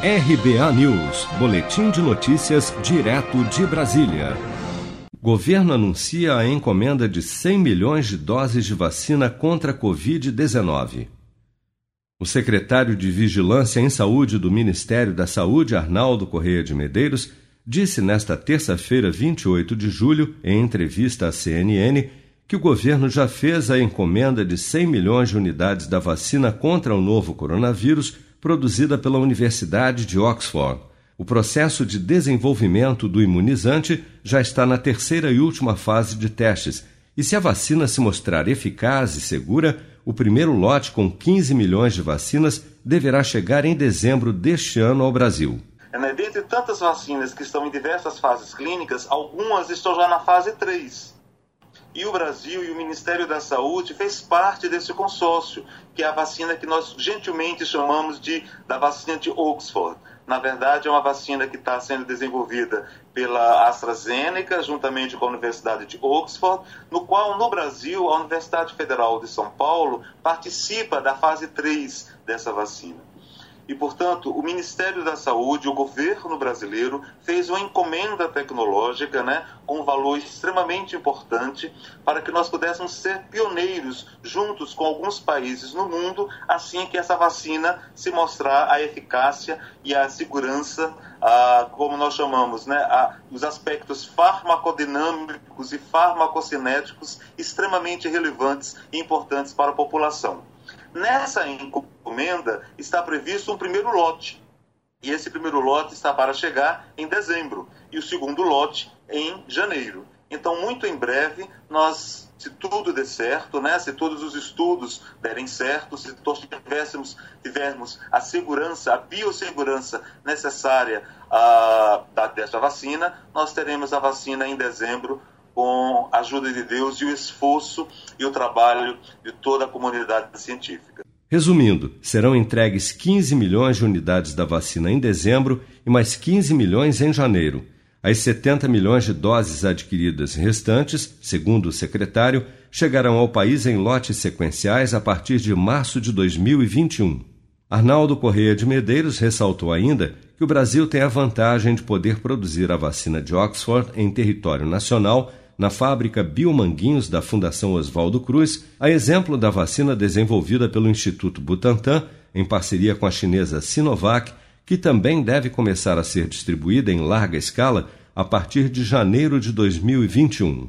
RBA News, Boletim de Notícias, direto de Brasília. Governo anuncia a encomenda de 100 milhões de doses de vacina contra a Covid-19. O secretário de Vigilância em Saúde do Ministério da Saúde, Arnaldo Correia de Medeiros, disse nesta terça-feira, 28 de julho, em entrevista à CNN, que o governo já fez a encomenda de 100 milhões de unidades da vacina contra o novo coronavírus produzida pela Universidade de Oxford. O processo de desenvolvimento do imunizante já está na terceira e última fase de testes, e se a vacina se mostrar eficaz e segura, o primeiro lote com 15 milhões de vacinas deverá chegar em dezembro deste ano ao Brasil. É, né, dentre tantas vacinas que estão em diversas fases clínicas, algumas estão já na fase 3 e o Brasil e o Ministério da Saúde fez parte desse consórcio, que é a vacina que nós gentilmente chamamos de da vacina de Oxford. Na verdade, é uma vacina que está sendo desenvolvida pela AstraZeneca, juntamente com a Universidade de Oxford, no qual, no Brasil, a Universidade Federal de São Paulo participa da fase 3 dessa vacina. E, portanto, o Ministério da Saúde, o governo brasileiro, fez uma encomenda tecnológica né, com um valor extremamente importante para que nós pudéssemos ser pioneiros juntos com alguns países no mundo, assim que essa vacina se mostrar a eficácia e a segurança, a, como nós chamamos, né, a, os aspectos farmacodinâmicos e farmacocinéticos extremamente relevantes e importantes para a população. Nessa encomenda está previsto um primeiro lote. E esse primeiro lote está para chegar em dezembro e o segundo lote em janeiro. Então, muito em breve, nós, se tudo der certo, né, se todos os estudos derem certo, se todos tivéssemos, tivermos a segurança, a biossegurança necessária uh, dessa vacina, nós teremos a vacina em dezembro com a ajuda de Deus e o esforço e o trabalho de toda a comunidade científica. Resumindo, serão entregues 15 milhões de unidades da vacina em dezembro e mais 15 milhões em janeiro. As 70 milhões de doses adquiridas restantes, segundo o secretário, chegarão ao país em lotes sequenciais a partir de março de 2021. Arnaldo Correia de Medeiros ressaltou ainda que o Brasil tem a vantagem de poder produzir a vacina de Oxford em território nacional na fábrica Biomanguinhos da Fundação Oswaldo Cruz, a exemplo da vacina desenvolvida pelo Instituto Butantan, em parceria com a chinesa Sinovac, que também deve começar a ser distribuída em larga escala a partir de janeiro de 2021.